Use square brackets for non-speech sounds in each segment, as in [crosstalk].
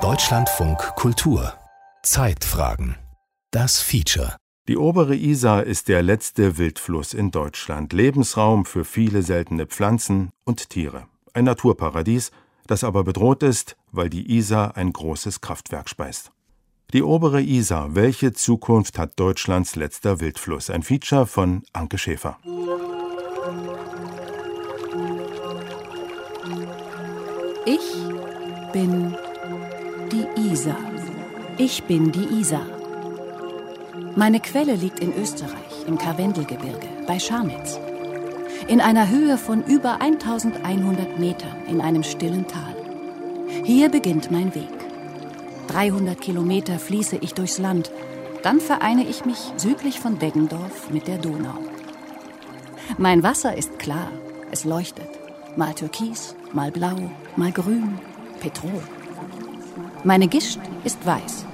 Deutschlandfunk Kultur Zeitfragen Das Feature die obere Isar ist der letzte Wildfluss in Deutschland, Lebensraum für viele seltene Pflanzen und Tiere. Ein Naturparadies, das aber bedroht ist, weil die Isar ein großes Kraftwerk speist. Die obere Isar, welche Zukunft hat Deutschlands letzter Wildfluss? Ein Feature von Anke Schäfer. Ich bin die Isar. Ich bin die Isar. Meine Quelle liegt in Österreich, im Karwendelgebirge, bei Scharnitz. In einer Höhe von über 1100 Metern in einem stillen Tal. Hier beginnt mein Weg. 300 Kilometer fließe ich durchs Land. Dann vereine ich mich südlich von Deggendorf mit der Donau. Mein Wasser ist klar, es leuchtet. Mal türkis, mal blau, mal grün, Petrol. Meine Gischt ist weiß.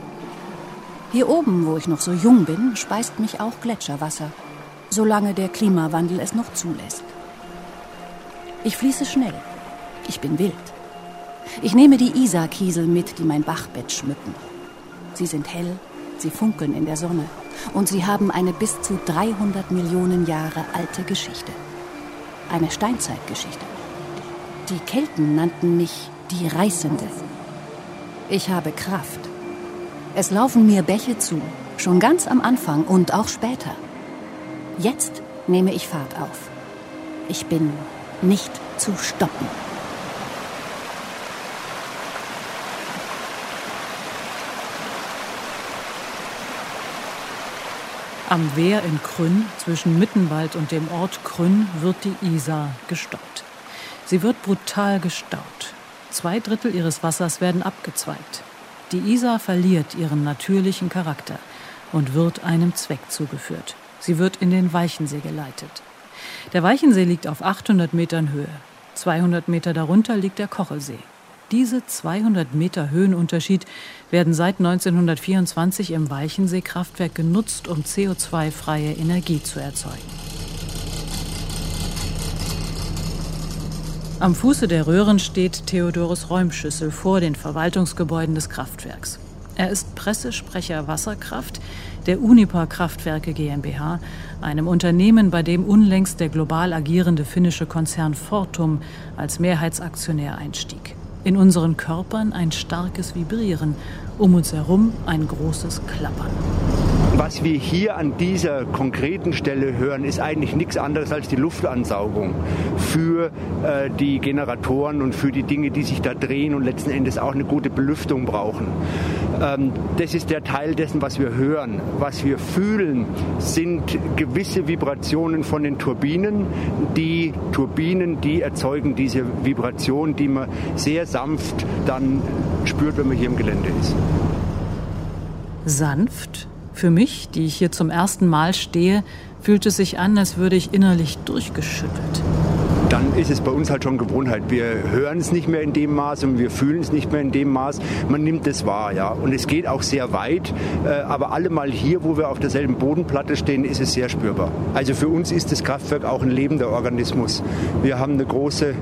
Hier oben, wo ich noch so jung bin, speist mich auch Gletscherwasser, solange der Klimawandel es noch zulässt. Ich fließe schnell. Ich bin wild. Ich nehme die Isarkiesel mit, die mein Bachbett schmücken. Sie sind hell, sie funkeln in der Sonne und sie haben eine bis zu 300 Millionen Jahre alte Geschichte. Eine Steinzeitgeschichte. Die Kelten nannten mich die Reißende. Ich habe Kraft. Es laufen mir Bäche zu, schon ganz am Anfang und auch später. Jetzt nehme ich Fahrt auf. Ich bin nicht zu stoppen. Am Wehr in Krünn, zwischen Mittenwald und dem Ort Krünn, wird die Isar gestoppt. Sie wird brutal gestaut. Zwei Drittel ihres Wassers werden abgezweigt. Die Isar verliert ihren natürlichen Charakter und wird einem Zweck zugeführt. Sie wird in den Weichensee geleitet. Der Weichensee liegt auf 800 Metern Höhe. 200 Meter darunter liegt der Kochelsee. Diese 200 Meter Höhenunterschied werden seit 1924 im Weichensee-Kraftwerk genutzt, um CO2-freie Energie zu erzeugen. Am Fuße der Röhren steht Theodorus Räumschüssel vor den Verwaltungsgebäuden des Kraftwerks. Er ist Pressesprecher Wasserkraft der Unipa Kraftwerke GmbH, einem Unternehmen, bei dem unlängst der global agierende finnische Konzern Fortum als Mehrheitsaktionär einstieg. In unseren Körpern ein starkes Vibrieren, um uns herum ein großes Klappern. Was wir hier an dieser konkreten Stelle hören, ist eigentlich nichts anderes als die Luftansaugung für äh, die Generatoren und für die Dinge, die sich da drehen und letzten Endes auch eine gute Belüftung brauchen. Ähm, das ist der Teil dessen, was wir hören. Was wir fühlen, sind gewisse Vibrationen von den Turbinen. Die Turbinen, die erzeugen diese Vibration, die man sehr sanft dann spürt, wenn man hier im Gelände ist. Sanft? Für mich, die ich hier zum ersten Mal stehe, fühlt es sich an, als würde ich innerlich durchgeschüttelt. Dann ist es bei uns halt schon Gewohnheit. Wir hören es nicht mehr in dem Maß und wir fühlen es nicht mehr in dem Maß. Man nimmt es wahr, ja. Und es geht auch sehr weit. Äh, aber allemal hier, wo wir auf derselben Bodenplatte stehen, ist es sehr spürbar. Also für uns ist das Kraftwerk auch ein lebender Organismus. Wir haben eine große,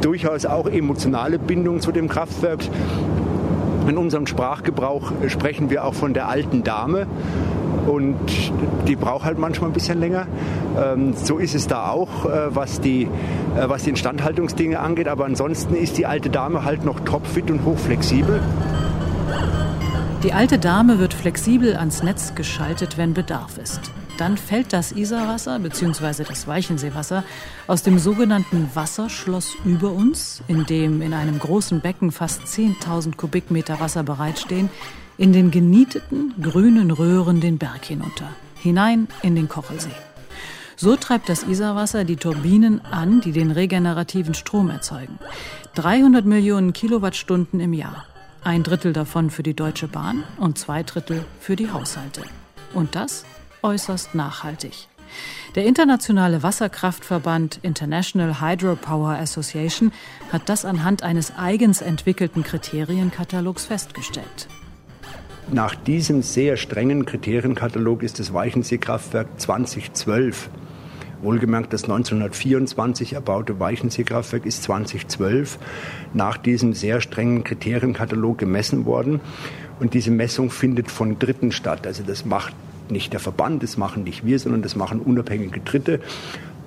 durchaus auch emotionale Bindung zu dem Kraftwerk. In unserem Sprachgebrauch sprechen wir auch von der alten Dame und die braucht halt manchmal ein bisschen länger. Ähm, so ist es da auch, äh, was, die, äh, was die Instandhaltungsdinge angeht. Aber ansonsten ist die alte Dame halt noch topfit und hochflexibel. Die alte Dame wird flexibel ans Netz geschaltet, wenn Bedarf ist. Dann fällt das Isarwasser bzw. das Weichenseewasser aus dem sogenannten Wasserschloss über uns, in dem in einem großen Becken fast 10.000 Kubikmeter Wasser bereitstehen, in den genieteten grünen Röhren den Berg hinunter, hinein in den Kochelsee. So treibt das Isarwasser die Turbinen an, die den regenerativen Strom erzeugen. 300 Millionen Kilowattstunden im Jahr. Ein Drittel davon für die Deutsche Bahn und zwei Drittel für die Haushalte. Und das äußerst nachhaltig. Der internationale Wasserkraftverband International Hydropower Association hat das anhand eines eigens entwickelten Kriterienkatalogs festgestellt. Nach diesem sehr strengen Kriterienkatalog ist das Weichensee-Kraftwerk 2012 Wohlgemerkt, das 1924 erbaute Weichenseekraftwerk ist 2012 nach diesem sehr strengen Kriterienkatalog gemessen worden. Und diese Messung findet von Dritten statt. Also das macht nicht der Verband, das machen nicht wir, sondern das machen unabhängige Dritte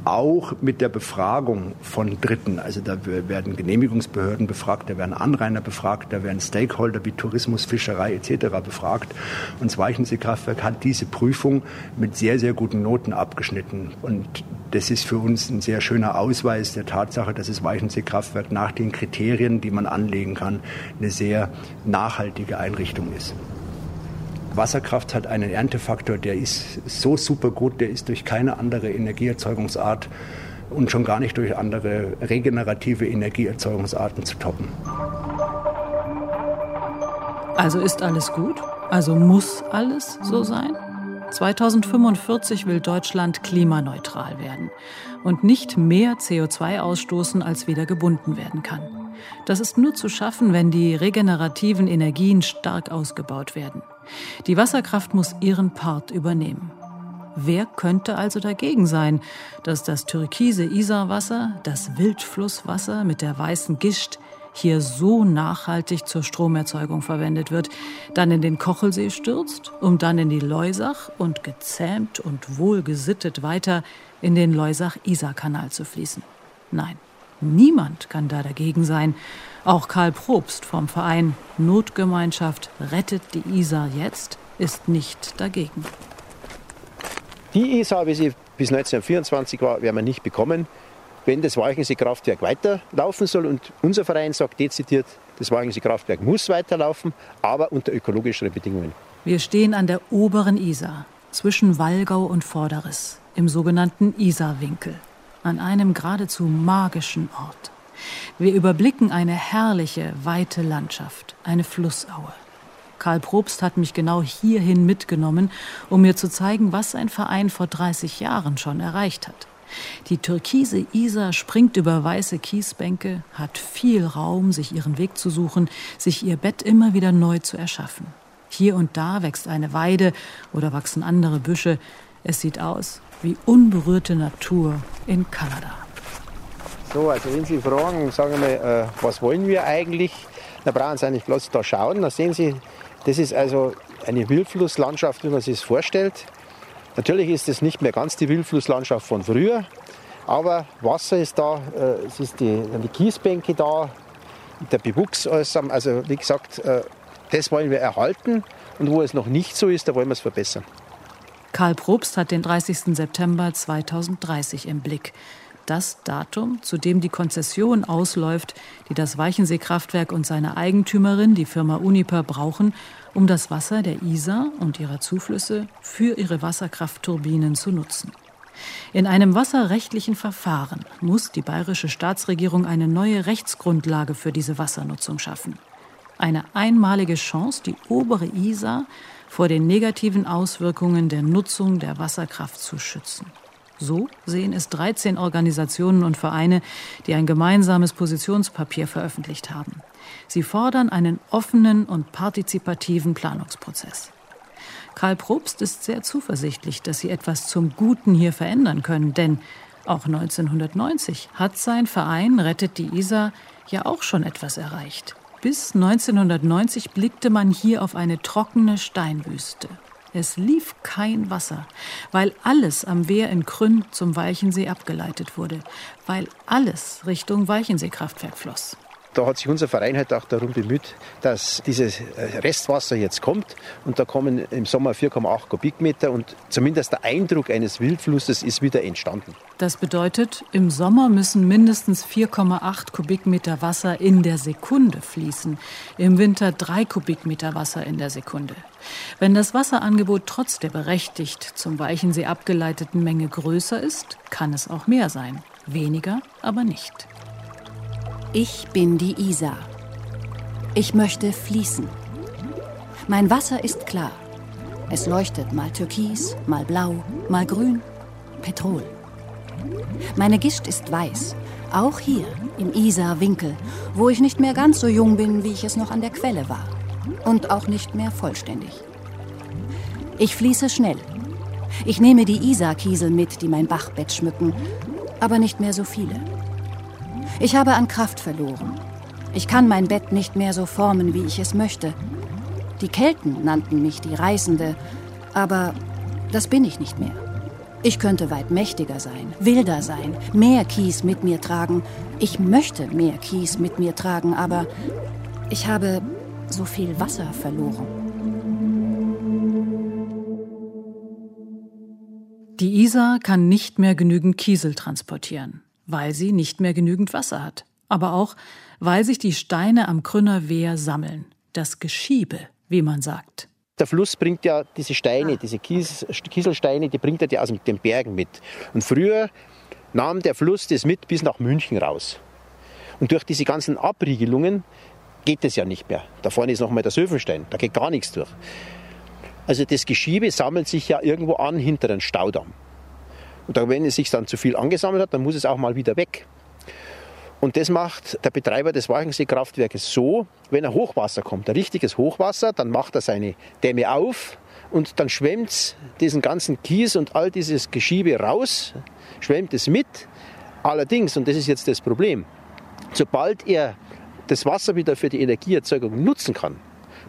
auch mit der Befragung von Dritten. Also da werden Genehmigungsbehörden befragt, da werden Anrainer befragt, da werden Stakeholder wie Tourismus, Fischerei etc. befragt. Und das Weichensee-Kraftwerk hat diese Prüfung mit sehr, sehr guten Noten abgeschnitten. Und das ist für uns ein sehr schöner Ausweis der Tatsache, dass das Weichensee-Kraftwerk nach den Kriterien, die man anlegen kann, eine sehr nachhaltige Einrichtung ist. Wasserkraft hat einen Erntefaktor, der ist so super gut, der ist durch keine andere Energieerzeugungsart und schon gar nicht durch andere regenerative Energieerzeugungsarten zu toppen. Also ist alles gut? Also muss alles so sein? 2045 will Deutschland klimaneutral werden und nicht mehr CO2 ausstoßen, als wieder gebunden werden kann. Das ist nur zu schaffen, wenn die regenerativen Energien stark ausgebaut werden. Die Wasserkraft muss ihren Part übernehmen. Wer könnte also dagegen sein, dass das türkise Isarwasser, das Wildflusswasser mit der weißen Gischt, hier so nachhaltig zur Stromerzeugung verwendet wird, dann in den Kochelsee stürzt, um dann in die Leusach und gezähmt und wohlgesittet weiter in den Leusach-Isar-Kanal zu fließen? Nein, niemand kann da dagegen sein. Auch Karl Probst vom Verein Notgemeinschaft Rettet die Isar jetzt ist nicht dagegen. Die Isar, wie sie bis 1924 war, werden wir nicht bekommen, wenn das Walchensee-Kraftwerk weiterlaufen soll. Und unser Verein sagt dezidiert, das Walchensee-Kraftwerk muss weiterlaufen, aber unter ökologischeren Bedingungen. Wir stehen an der oberen Isar, zwischen Wallgau und Vorderriss, im sogenannten Isarwinkel, an einem geradezu magischen Ort. Wir überblicken eine herrliche, weite Landschaft, eine Flussaue. Karl Probst hat mich genau hierhin mitgenommen, um mir zu zeigen, was sein Verein vor 30 Jahren schon erreicht hat. Die türkise Isar springt über weiße Kiesbänke, hat viel Raum, sich ihren Weg zu suchen, sich ihr Bett immer wieder neu zu erschaffen. Hier und da wächst eine Weide oder wachsen andere Büsche. Es sieht aus wie unberührte Natur in Kanada. So, also wenn Sie fragen, sagen wir, äh, was wollen wir eigentlich, dann brauchen Sie eigentlich bloß da schauen. Da sehen Sie, das ist also eine Wildflusslandschaft, wie man sich es vorstellt. Natürlich ist es nicht mehr ganz die Wildflusslandschaft von früher, aber Wasser ist da, äh, es ist die, die Kiesbänke da, der Bewuchs, also wie gesagt, äh, das wollen wir erhalten und wo es noch nicht so ist, da wollen wir es verbessern. Karl Probst hat den 30. September 2030 im Blick das Datum, zu dem die Konzession ausläuft, die das Weichensee-Kraftwerk und seine Eigentümerin, die Firma Uniper, brauchen, um das Wasser der Isar und ihrer Zuflüsse für ihre Wasserkraftturbinen zu nutzen. In einem wasserrechtlichen Verfahren muss die bayerische Staatsregierung eine neue Rechtsgrundlage für diese Wassernutzung schaffen. Eine einmalige Chance, die obere Isar vor den negativen Auswirkungen der Nutzung der Wasserkraft zu schützen. So sehen es 13 Organisationen und Vereine, die ein gemeinsames Positionspapier veröffentlicht haben. Sie fordern einen offenen und partizipativen Planungsprozess. Karl Probst ist sehr zuversichtlich, dass sie etwas zum Guten hier verändern können, denn auch 1990 hat sein Verein Rettet die Isar ja auch schon etwas erreicht. Bis 1990 blickte man hier auf eine trockene Steinwüste. Es lief kein Wasser, weil alles am Wehr in Krünn zum Weichensee abgeleitet wurde, weil alles Richtung Weichenseekraftwerk floss. Da hat sich unser Verein halt auch darum bemüht, dass dieses äh, Restwasser jetzt kommt. Und da kommen im Sommer 4,8 Kubikmeter und zumindest der Eindruck eines Wildflusses ist wieder entstanden. Das bedeutet, im Sommer müssen mindestens 4,8 Kubikmeter Wasser in der Sekunde fließen, im Winter 3 Kubikmeter Wasser in der Sekunde. Wenn das Wasserangebot trotz der berechtigt zum Weichensee abgeleiteten Menge größer ist, kann es auch mehr sein. Weniger aber nicht. Ich bin die Isar. Ich möchte fließen. Mein Wasser ist klar. Es leuchtet mal türkis, mal blau, mal grün, Petrol. Meine Gischt ist weiß, auch hier im Isar-Winkel, wo ich nicht mehr ganz so jung bin, wie ich es noch an der Quelle war. Und auch nicht mehr vollständig. Ich fließe schnell. Ich nehme die Isarkiesel mit, die mein Bachbett schmücken, aber nicht mehr so viele. Ich habe an Kraft verloren. Ich kann mein Bett nicht mehr so formen, wie ich es möchte. Die Kelten nannten mich die Reißende, aber das bin ich nicht mehr. Ich könnte weit mächtiger sein, wilder sein, mehr Kies mit mir tragen. Ich möchte mehr Kies mit mir tragen, aber ich habe so viel Wasser verloren. Die Isar kann nicht mehr genügend Kiesel transportieren, weil sie nicht mehr genügend Wasser hat. Aber auch, weil sich die Steine am Krünner Wehr sammeln. Das Geschiebe, wie man sagt. Der Fluss bringt ja diese Steine, diese Kies, Kieselsteine, die bringt er ja aus den Bergen mit. Und früher nahm der Fluss das mit bis nach München raus. Und durch diese ganzen Abriegelungen geht es ja nicht mehr. Da vorne ist nochmal der Söfenstein, da geht gar nichts durch. Also das Geschiebe sammelt sich ja irgendwo an hinter einem Staudamm. Und wenn es sich dann zu viel angesammelt hat, dann muss es auch mal wieder weg. Und das macht der Betreiber des Walchensee-Kraftwerkes so, wenn ein Hochwasser kommt, ein richtiges Hochwasser, dann macht er seine Dämme auf und dann schwemmt diesen ganzen Kies und all dieses Geschiebe raus, schwemmt es mit. Allerdings, und das ist jetzt das Problem, sobald er das Wasser wieder für die Energieerzeugung nutzen kann,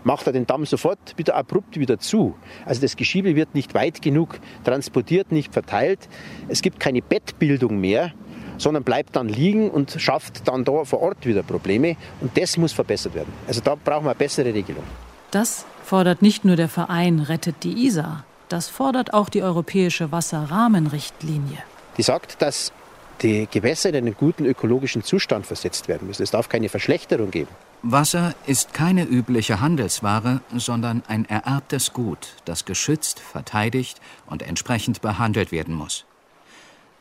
macht er den Damm sofort wieder abrupt wieder zu. Also das Geschiebe wird nicht weit genug transportiert, nicht verteilt. Es gibt keine Bettbildung mehr sondern bleibt dann liegen und schafft dann da vor Ort wieder Probleme. Und das muss verbessert werden. Also da brauchen wir eine bessere Regelung. Das fordert nicht nur der Verein Rettet die Isar, das fordert auch die Europäische Wasserrahmenrichtlinie. Die sagt, dass die Gewässer in einen guten ökologischen Zustand versetzt werden müssen. Es darf keine Verschlechterung geben. Wasser ist keine übliche Handelsware, sondern ein ererbtes Gut, das geschützt, verteidigt und entsprechend behandelt werden muss.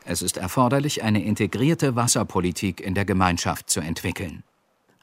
Es ist erforderlich, eine integrierte Wasserpolitik in der Gemeinschaft zu entwickeln.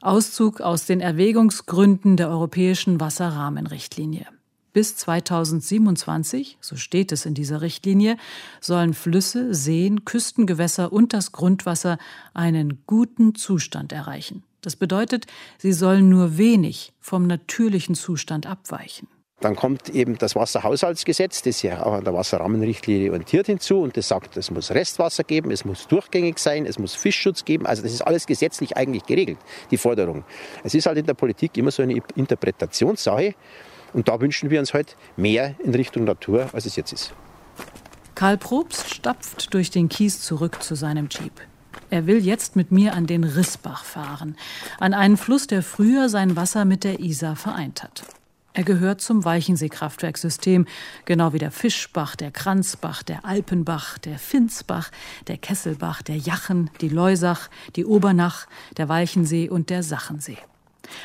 Auszug aus den Erwägungsgründen der Europäischen Wasserrahmenrichtlinie. Bis 2027, so steht es in dieser Richtlinie, sollen Flüsse, Seen, Küstengewässer und das Grundwasser einen guten Zustand erreichen. Das bedeutet, sie sollen nur wenig vom natürlichen Zustand abweichen. Dann kommt eben das Wasserhaushaltsgesetz, das ja auch an der Wasserrahmenrichtlinie orientiert hinzu und das sagt, es muss Restwasser geben, es muss durchgängig sein, es muss Fischschutz geben. Also das ist alles gesetzlich eigentlich geregelt, die Forderung. Es ist halt in der Politik immer so eine Interpretationssache und da wünschen wir uns halt mehr in Richtung Natur, als es jetzt ist. Karl Probst stapft durch den Kies zurück zu seinem Jeep. Er will jetzt mit mir an den Rissbach fahren, an einen Fluss, der früher sein Wasser mit der Isar vereint hat. Er gehört zum Weichensee-Kraftwerkssystem, genau wie der Fischbach, der Kranzbach, der Alpenbach, der Finzbach, der Kesselbach, der Jachen, die Leusach, die Obernach, der Weichensee und der Sachensee.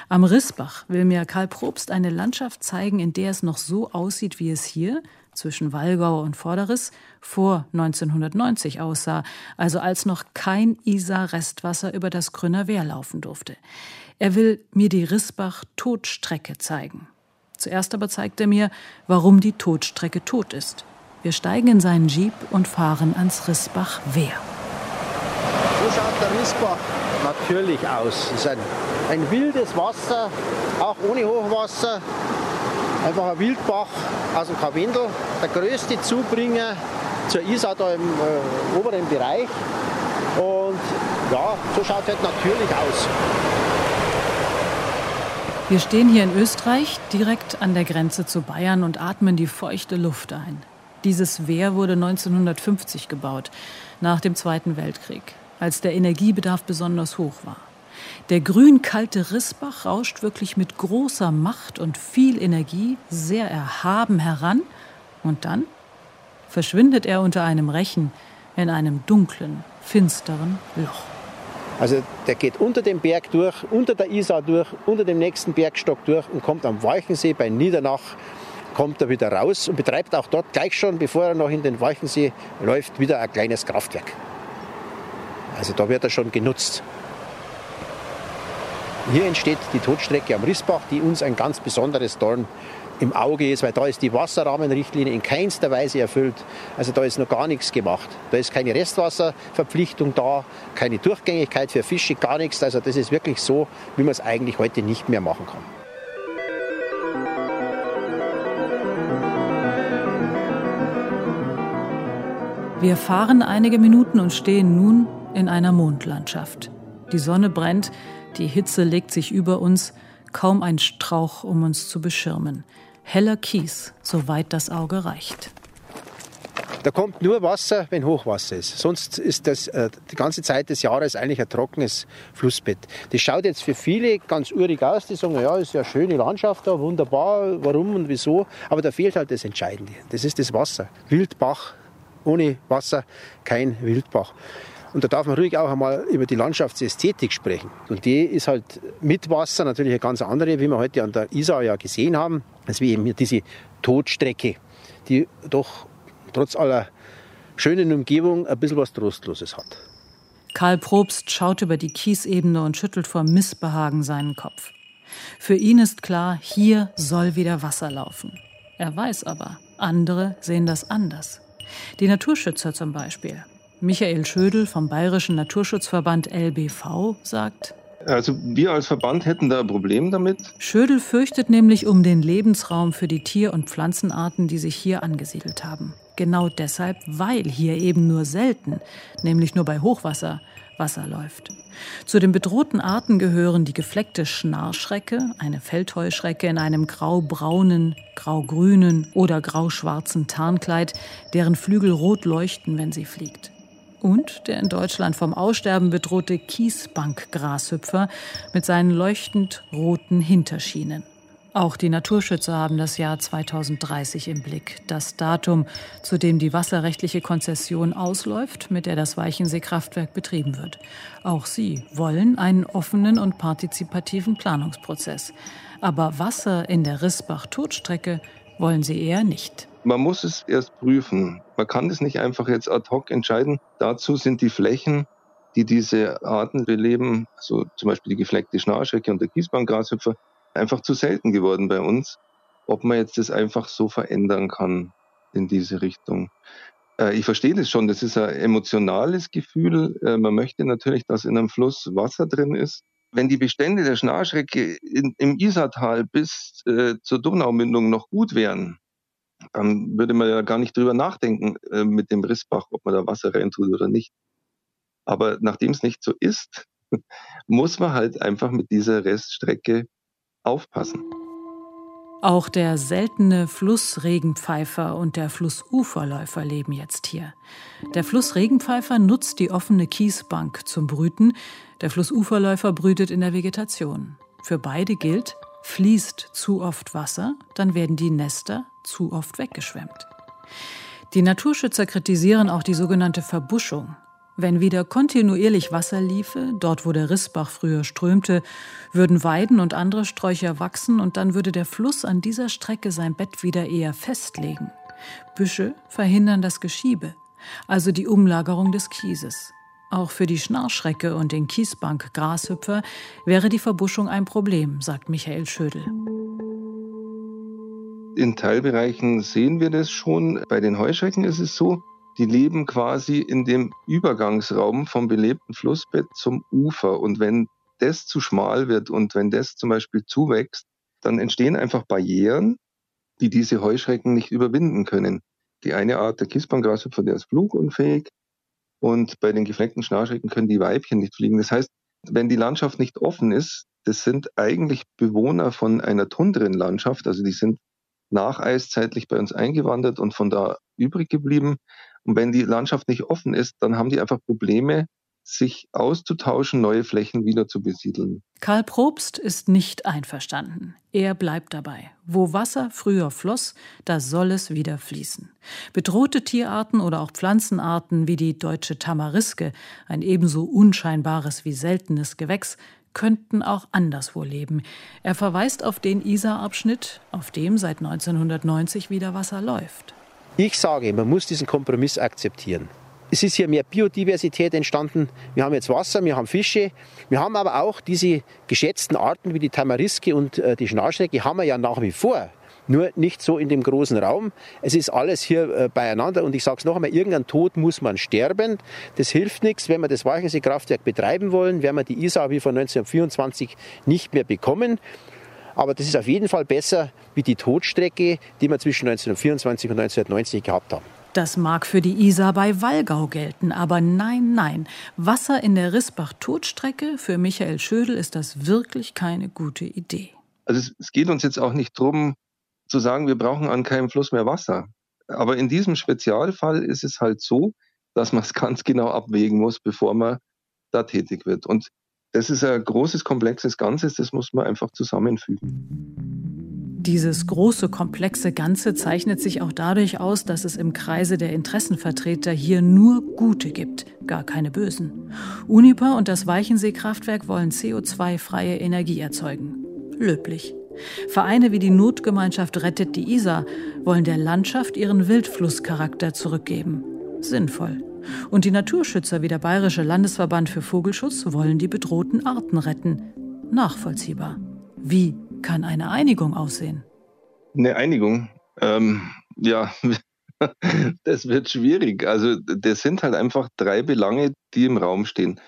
Am Rissbach will mir Karl Probst eine Landschaft zeigen, in der es noch so aussieht, wie es hier zwischen Wallgau und Vorderriss vor 1990 aussah, also als noch kein Isar-Restwasser über das Grüner Wehr laufen durfte. Er will mir die Rissbach-Todstrecke zeigen. Zuerst aber zeigt er mir, warum die Todstrecke tot ist. Wir steigen in seinen Jeep und fahren ans Rissbach-Wehr. So schaut der Rissbach natürlich aus. Es ist ein, ein wildes Wasser, auch ohne Hochwasser. Einfach ein Wildbach aus dem Karwendel. Der größte Zubringer zur Isar da im äh, oberen Bereich. Und ja, so schaut es halt natürlich aus. Wir stehen hier in Österreich, direkt an der Grenze zu Bayern und atmen die feuchte Luft ein. Dieses Wehr wurde 1950 gebaut, nach dem Zweiten Weltkrieg, als der Energiebedarf besonders hoch war. Der grün-kalte Rissbach rauscht wirklich mit großer Macht und viel Energie sehr erhaben heran und dann verschwindet er unter einem Rechen in einem dunklen, finsteren Loch. Also der geht unter dem Berg durch, unter der Isar durch, unter dem nächsten Bergstock durch und kommt am Walchensee bei Niedernach kommt er wieder raus und betreibt auch dort gleich schon, bevor er noch in den Walchensee läuft, wieder ein kleines Kraftwerk. Also da wird er schon genutzt. Hier entsteht die Todstrecke am Rissbach, die uns ein ganz besonderes Dorn im Auge ist, weil da ist die Wasserrahmenrichtlinie in keinster Weise erfüllt. Also da ist noch gar nichts gemacht. Da ist keine Restwasserverpflichtung da, keine Durchgängigkeit für Fische, gar nichts. Also das ist wirklich so, wie man es eigentlich heute nicht mehr machen kann. Wir fahren einige Minuten und stehen nun in einer Mondlandschaft. Die Sonne brennt, die Hitze legt sich über uns, kaum ein Strauch, um uns zu beschirmen. Heller Kies, soweit das Auge reicht. Da kommt nur Wasser, wenn Hochwasser ist. Sonst ist das äh, die ganze Zeit des Jahres eigentlich ein trockenes Flussbett. Das schaut jetzt für viele ganz urig aus. Die sagen, ja, ist ja eine schöne Landschaft da, wunderbar, warum und wieso. Aber da fehlt halt das Entscheidende. Das ist das Wasser. Wildbach, ohne Wasser kein Wildbach. Und da darf man ruhig auch einmal über die Landschaftsästhetik sprechen. Und die ist halt mit Wasser natürlich eine ganz andere, wie wir heute an der Isar ja gesehen haben. Ist wie eben hier diese Todstrecke, die doch trotz aller schönen Umgebung ein bisschen was Trostloses hat. Karl Probst schaut über die Kiesebene und schüttelt vor Missbehagen seinen Kopf. Für ihn ist klar, hier soll wieder Wasser laufen. Er weiß aber, andere sehen das anders. Die Naturschützer zum Beispiel. Michael Schödel vom Bayerischen Naturschutzverband LBV sagt, also wir als Verband hätten da ein Problem damit. Schödel fürchtet nämlich um den Lebensraum für die Tier- und Pflanzenarten, die sich hier angesiedelt haben. Genau deshalb, weil hier eben nur selten, nämlich nur bei Hochwasser, Wasser läuft. Zu den bedrohten Arten gehören die gefleckte Schnarrschrecke, eine Feldheuschrecke in einem graubraunen, graugrünen oder grauschwarzen Tarnkleid, deren Flügel rot leuchten, wenn sie fliegt und der in Deutschland vom Aussterben bedrohte Kiesbankgrashüpfer mit seinen leuchtend roten Hinterschienen. Auch die Naturschützer haben das Jahr 2030 im Blick, das Datum, zu dem die wasserrechtliche Konzession ausläuft, mit der das Weichensee-Kraftwerk betrieben wird. Auch sie wollen einen offenen und partizipativen Planungsprozess. Aber Wasser in der Rissbach-Todstrecke wollen sie eher nicht. Man muss es erst prüfen. Man kann das nicht einfach jetzt ad hoc entscheiden. Dazu sind die Flächen, die diese Arten beleben, so zum Beispiel die gefleckte Schnarrschrecke und der Kiesbahngrashüpfer, einfach zu selten geworden bei uns, ob man jetzt das einfach so verändern kann in diese Richtung. Äh, ich verstehe das schon, das ist ein emotionales Gefühl. Äh, man möchte natürlich, dass in einem Fluss Wasser drin ist. Wenn die Bestände der Schnarrschrecke in, im Isartal bis äh, zur Donaumündung noch gut wären, dann würde man ja gar nicht drüber nachdenken äh, mit dem Rissbach, ob man da Wasser reintut oder nicht. Aber nachdem es nicht so ist, [laughs] muss man halt einfach mit dieser Reststrecke aufpassen. Auch der seltene Flussregenpfeifer und der Flussuferläufer leben jetzt hier. Der Flussregenpfeifer nutzt die offene Kiesbank zum Brüten, der Flussuferläufer brütet in der Vegetation. Für beide gilt, fließt zu oft Wasser, dann werden die Nester zu oft weggeschwemmt. Die Naturschützer kritisieren auch die sogenannte Verbuschung. Wenn wieder kontinuierlich Wasser liefe, dort wo der Rissbach früher strömte, würden Weiden und andere Sträucher wachsen und dann würde der Fluss an dieser Strecke sein Bett wieder eher festlegen. Büsche verhindern das Geschiebe, also die Umlagerung des Kieses. Auch für die Schnarrschrecke und den Kiesbank-Grashüpfer wäre die Verbuschung ein Problem, sagt Michael Schödel. In Teilbereichen sehen wir das schon. Bei den Heuschrecken ist es so, die leben quasi in dem Übergangsraum vom belebten Flussbett zum Ufer. Und wenn das zu schmal wird und wenn das zum Beispiel zuwächst, dann entstehen einfach Barrieren, die diese Heuschrecken nicht überwinden können. Die eine Art der Kiesbahngrashüpfer, der ist flugunfähig. Und bei den gefleckten Schnarrschrecken können die Weibchen nicht fliegen. Das heißt, wenn die Landschaft nicht offen ist, das sind eigentlich Bewohner von einer Tundrenlandschaft, also die sind nacheiszeitlich bei uns eingewandert und von da übrig geblieben. Und wenn die Landschaft nicht offen ist, dann haben die einfach Probleme, sich auszutauschen, neue Flächen wieder zu besiedeln. Karl Probst ist nicht einverstanden. Er bleibt dabei. Wo Wasser früher floss, da soll es wieder fließen. Bedrohte Tierarten oder auch Pflanzenarten wie die deutsche Tamariske, ein ebenso unscheinbares wie seltenes Gewächs, könnten auch anderswo leben. Er verweist auf den Isar-Abschnitt, auf dem seit 1990 wieder Wasser läuft. Ich sage, man muss diesen Kompromiss akzeptieren. Es ist hier mehr Biodiversität entstanden. Wir haben jetzt Wasser, wir haben Fische. Wir haben aber auch diese geschätzten Arten wie die Tamariske und äh, die Schnarrschrecke haben wir ja nach wie vor. Nur nicht so in dem großen Raum. Es ist alles hier äh, beieinander und ich sage es noch einmal, irgendein Tod muss man sterben. Das hilft nichts. Wenn wir das Walchensee-Kraftwerk betreiben wollen, werden wir die Isar wie von 1924 nicht mehr bekommen. Aber das ist auf jeden Fall besser wie die Todstrecke, die wir zwischen 1924 und 1990 gehabt haben. Das mag für die Isar bei Wallgau gelten, aber nein, nein. Wasser in der Rissbach-Totstrecke, für Michael Schödel ist das wirklich keine gute Idee. Also es, es geht uns jetzt auch nicht darum, zu sagen, wir brauchen an keinem Fluss mehr Wasser. Aber in diesem Spezialfall ist es halt so, dass man es [laughs] ganz genau abwägen muss, bevor man da tätig wird. Und das ist ein großes, komplexes Ganzes, das muss man einfach zusammenfügen. Dieses große, komplexe Ganze zeichnet sich auch dadurch aus, dass es im Kreise der Interessenvertreter hier nur Gute gibt, gar keine Bösen. Uniper und das Weichensee-Kraftwerk wollen CO2-freie Energie erzeugen. Löblich. Vereine wie die Notgemeinschaft Rettet die Isar wollen der Landschaft ihren Wildflusscharakter zurückgeben. Sinnvoll. Und die Naturschützer wie der Bayerische Landesverband für Vogelschutz wollen die bedrohten Arten retten. Nachvollziehbar. Wie kann eine Einigung aussehen? Eine Einigung? Ähm, ja, [laughs] das wird schwierig. Also das sind halt einfach drei Belange, die im Raum stehen.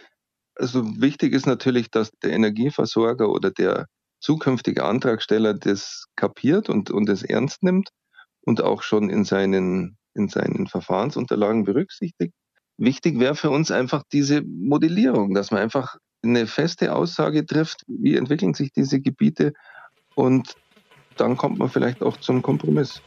Also wichtig ist natürlich, dass der Energieversorger oder der zukünftige Antragsteller das kapiert und, und es ernst nimmt und auch schon in seinen, in seinen Verfahrensunterlagen berücksichtigt. Wichtig wäre für uns einfach diese Modellierung, dass man einfach eine feste Aussage trifft, wie entwickeln sich diese Gebiete und dann kommt man vielleicht auch zum Kompromiss.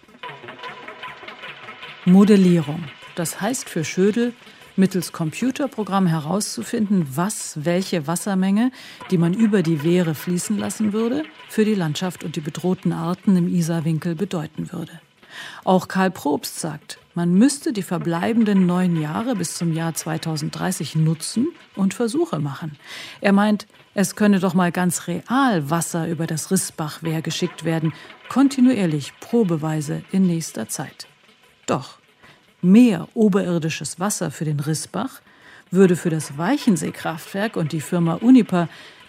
Modellierung. Das heißt für Schödel, mittels Computerprogramm herauszufinden, was welche Wassermenge, die man über die Wehre fließen lassen würde, für die Landschaft und die bedrohten Arten im Isarwinkel bedeuten würde. Auch Karl Probst sagt, man müsste die verbleibenden neun Jahre bis zum Jahr 2030 nutzen und Versuche machen. Er meint, es könne doch mal ganz real Wasser über das Rissbachwehr geschickt werden, kontinuierlich, probeweise in nächster Zeit. Doch mehr oberirdisches Wasser für den Rissbach würde für das Weichensee-Kraftwerk und die Firma Uniper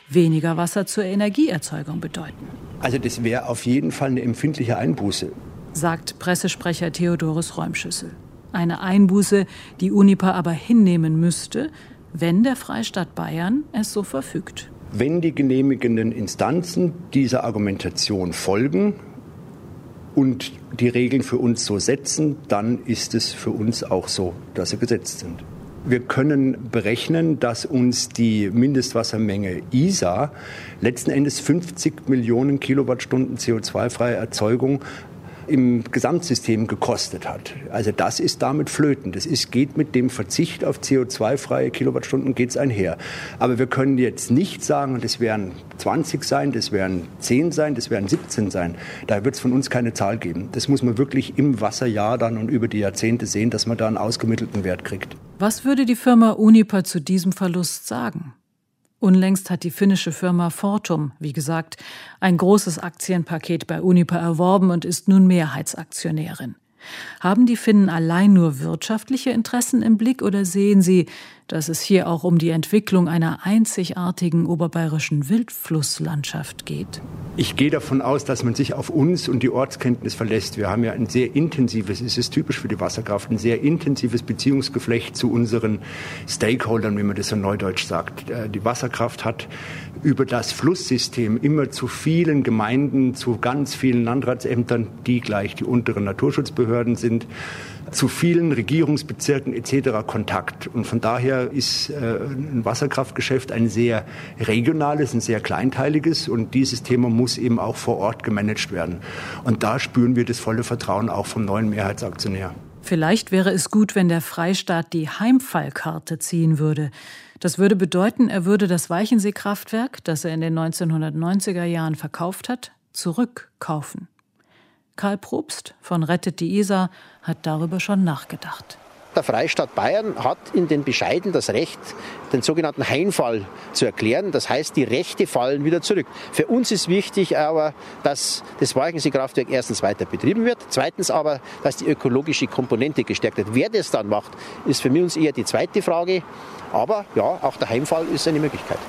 weniger Wasser zur Energieerzeugung bedeuten. Also das wäre auf jeden Fall eine empfindliche Einbuße sagt Pressesprecher Theodorus Räumschüssel. Eine Einbuße, die Unipa aber hinnehmen müsste, wenn der Freistaat Bayern es so verfügt. Wenn die genehmigenden Instanzen dieser Argumentation folgen und die Regeln für uns so setzen, dann ist es für uns auch so, dass sie gesetzt sind. Wir können berechnen, dass uns die Mindestwassermenge ISA letzten Endes 50 Millionen Kilowattstunden CO2-freie Erzeugung im Gesamtsystem gekostet hat. Also das ist damit flöten. Das ist, geht mit dem Verzicht auf CO2-freie Kilowattstunden geht's einher. Aber wir können jetzt nicht sagen, das werden 20 sein, das werden 10 sein, das werden 17 sein. Da wird es von uns keine Zahl geben. Das muss man wirklich im Wasserjahr dann und über die Jahrzehnte sehen, dass man da einen ausgemittelten Wert kriegt. Was würde die Firma Uniper zu diesem Verlust sagen? Unlängst hat die finnische Firma Fortum, wie gesagt, ein großes Aktienpaket bei Uniper erworben und ist nun Mehrheitsaktionärin. Haben die Finnen allein nur wirtschaftliche Interessen im Blick oder sehen sie, dass es hier auch um die Entwicklung einer einzigartigen oberbayerischen Wildflusslandschaft geht? Ich gehe davon aus, dass man sich auf uns und die Ortskenntnis verlässt. Wir haben ja ein sehr intensives, es ist typisch für die Wasserkraft, ein sehr intensives Beziehungsgeflecht zu unseren Stakeholdern, wie man das so neudeutsch sagt. Äh, die Wasserkraft hat über das Flusssystem immer zu vielen Gemeinden, zu ganz vielen Landratsämtern, die gleich die unteren Naturschutzbehörden sind, zu vielen Regierungsbezirken etc. Kontakt. Und von daher ist äh, ein Wasserkraftgeschäft ein sehr regionales, ein sehr kleinteiliges und dieses Thema muss eben auch vor Ort gemanagt werden. Und da spüren wir das volle Vertrauen auch vom neuen Mehrheitsaktionär. Vielleicht wäre es gut, wenn der Freistaat die Heimfallkarte ziehen würde. Das würde bedeuten, er würde das Weichensee-Kraftwerk, das er in den 1990er Jahren verkauft hat, zurückkaufen. Karl Probst von Rettet die Isar hat darüber schon nachgedacht. Der Freistaat Bayern hat in den Bescheiden das Recht, den sogenannten Heimfall zu erklären. Das heißt, die Rechte fallen wieder zurück. Für uns ist wichtig aber, dass das Weichensee-Kraftwerk erstens weiter betrieben wird, zweitens aber, dass die ökologische Komponente gestärkt wird. Wer das dann macht, ist für uns eher die zweite Frage. Aber ja, auch der Heimfall ist eine Möglichkeit.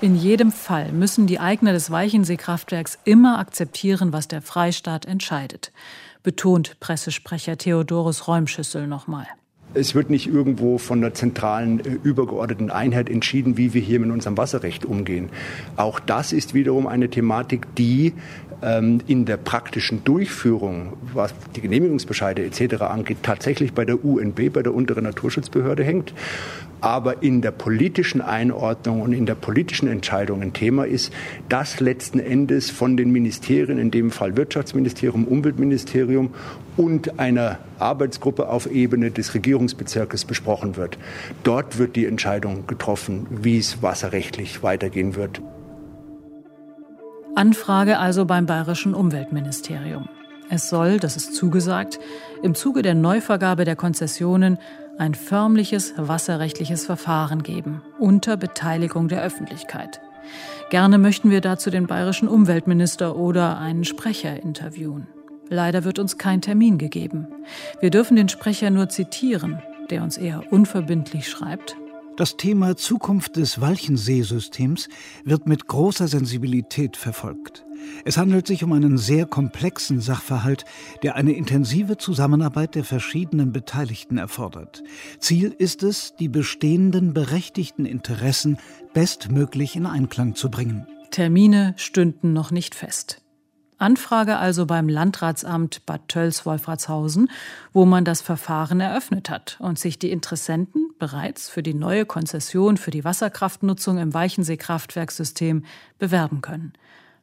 In jedem Fall müssen die Eigner des Weichensee-Kraftwerks immer akzeptieren, was der Freistaat entscheidet, betont Pressesprecher Theodorus Räumschüssel nochmal. Es wird nicht irgendwo von der zentralen äh, übergeordneten Einheit entschieden, wie wir hier mit unserem Wasserrecht umgehen. Auch das ist wiederum eine Thematik, die ähm, in der praktischen Durchführung, was die Genehmigungsbescheide etc. angeht, tatsächlich bei der UNB, bei der unteren Naturschutzbehörde hängt aber in der politischen Einordnung und in der politischen Entscheidung ein Thema ist, das letzten Endes von den Ministerien, in dem Fall Wirtschaftsministerium, Umweltministerium und einer Arbeitsgruppe auf Ebene des Regierungsbezirkes besprochen wird. Dort wird die Entscheidung getroffen, wie es wasserrechtlich weitergehen wird. Anfrage also beim bayerischen Umweltministerium. Es soll, das ist zugesagt, im Zuge der Neuvergabe der Konzessionen ein förmliches wasserrechtliches Verfahren geben, unter Beteiligung der Öffentlichkeit. Gerne möchten wir dazu den bayerischen Umweltminister oder einen Sprecher interviewen. Leider wird uns kein Termin gegeben. Wir dürfen den Sprecher nur zitieren, der uns eher unverbindlich schreibt. Das Thema Zukunft des Walchenseesystems wird mit großer Sensibilität verfolgt. Es handelt sich um einen sehr komplexen Sachverhalt, der eine intensive Zusammenarbeit der verschiedenen Beteiligten erfordert. Ziel ist es, die bestehenden berechtigten Interessen bestmöglich in Einklang zu bringen. Termine stünden noch nicht fest. Anfrage also beim Landratsamt Bad Tölz-Wolfratshausen, wo man das Verfahren eröffnet hat und sich die Interessenten bereits für die neue Konzession für die Wasserkraftnutzung im Weichensee-Kraftwerkssystem bewerben können.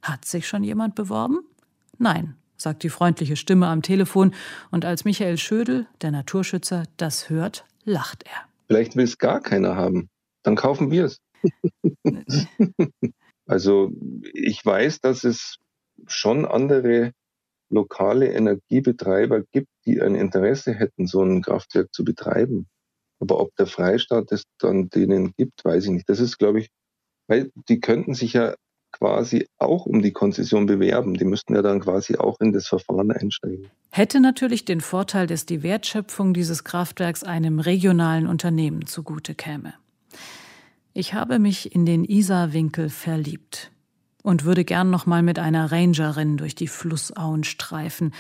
Hat sich schon jemand beworben? Nein, sagt die freundliche Stimme am Telefon, und als Michael Schödel, der Naturschützer, das hört, lacht er. Vielleicht will es gar keiner haben. Dann kaufen wir es. [laughs] also ich weiß, dass es schon andere lokale Energiebetreiber gibt, die ein Interesse hätten, so ein Kraftwerk zu betreiben. Aber ob der Freistaat es dann denen gibt, weiß ich nicht. Das ist, glaube ich, weil die könnten sich ja quasi auch um die Konzession bewerben. Die müssten ja dann quasi auch in das Verfahren einsteigen. Hätte natürlich den Vorteil, dass die Wertschöpfung dieses Kraftwerks einem regionalen Unternehmen zugute käme. Ich habe mich in den Isarwinkel verliebt und würde gern noch mal mit einer Rangerin durch die Flussauen streifen,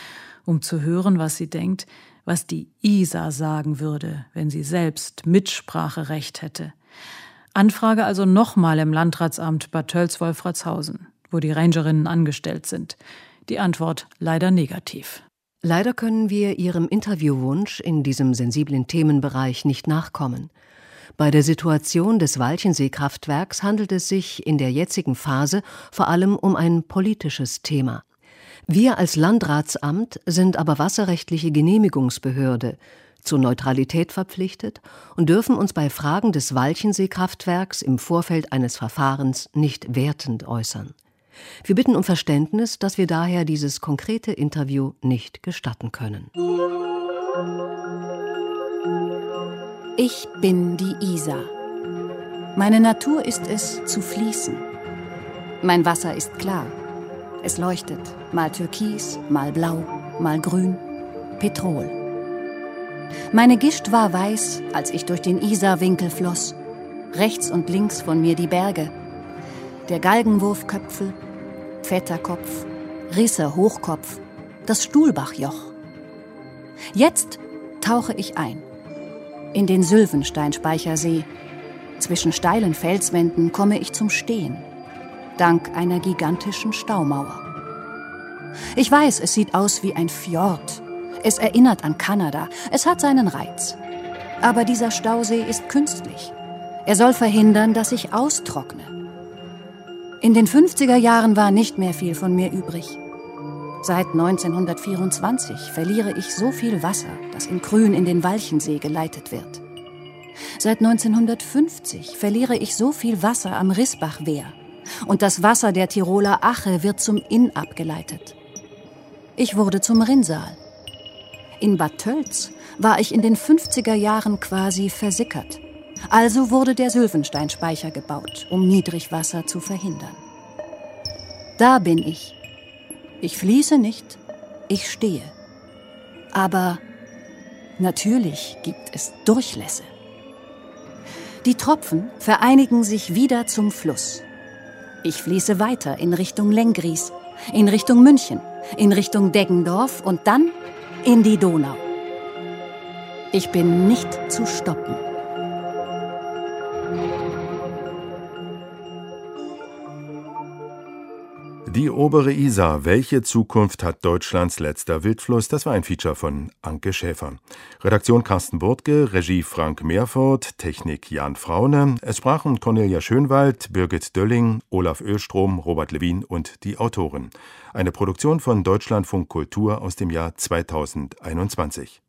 um zu hören, was sie denkt, was die Isar sagen würde, wenn sie selbst Mitspracherecht hätte. Anfrage also nochmal im Landratsamt Bad Tölz-Wolfratshausen, wo die Rangerinnen angestellt sind. Die Antwort leider negativ. Leider können wir Ihrem Interviewwunsch in diesem sensiblen Themenbereich nicht nachkommen. Bei der Situation des Walchensee-Kraftwerks handelt es sich in der jetzigen Phase vor allem um ein politisches Thema. Wir als Landratsamt sind aber wasserrechtliche Genehmigungsbehörde zur Neutralität verpflichtet und dürfen uns bei Fragen des Walchensee-Kraftwerks im Vorfeld eines Verfahrens nicht wertend äußern. Wir bitten um Verständnis, dass wir daher dieses konkrete Interview nicht gestatten können. Ich bin die Isar. Meine Natur ist es, zu fließen. Mein Wasser ist klar. Es leuchtet, mal türkis, mal blau, mal grün, Petrol. Meine Gischt war weiß, als ich durch den Isarwinkel floss. Rechts und links von mir die Berge. Der Galgenwurfköpfel, Vetterkopf, Risser Hochkopf, das Stuhlbachjoch. Jetzt tauche ich ein. In den Sylvensteinspeichersee. Zwischen steilen Felswänden komme ich zum Stehen. Dank einer gigantischen Staumauer. Ich weiß, es sieht aus wie ein Fjord, es erinnert an Kanada. Es hat seinen Reiz. Aber dieser Stausee ist künstlich. Er soll verhindern, dass ich austrockne. In den 50er Jahren war nicht mehr viel von mir übrig. Seit 1924 verliere ich so viel Wasser, das in Krün in den Walchensee geleitet wird. Seit 1950 verliere ich so viel Wasser am Rissbachwehr. Und das Wasser der Tiroler Ache wird zum Inn abgeleitet. Ich wurde zum Rinnsal. In Bad Tölz war ich in den 50er Jahren quasi versickert. Also wurde der Sylvensteinspeicher gebaut, um Niedrigwasser zu verhindern. Da bin ich. Ich fließe nicht, ich stehe. Aber natürlich gibt es Durchlässe. Die Tropfen vereinigen sich wieder zum Fluss. Ich fließe weiter in Richtung Lengries, in Richtung München, in Richtung Deggendorf und dann in die Donau. Ich bin nicht zu stoppen. Die obere Isar. Welche Zukunft hat Deutschlands letzter Wildfluss? Das war ein Feature von Anke Schäfer. Redaktion Carsten Burtke, Regie Frank Meerfort, Technik Jan Fraune. Es sprachen Cornelia Schönwald, Birgit Dölling, Olaf Ölstrom, Robert Lewin und die Autoren. Eine Produktion von Deutschlandfunk Kultur aus dem Jahr 2021.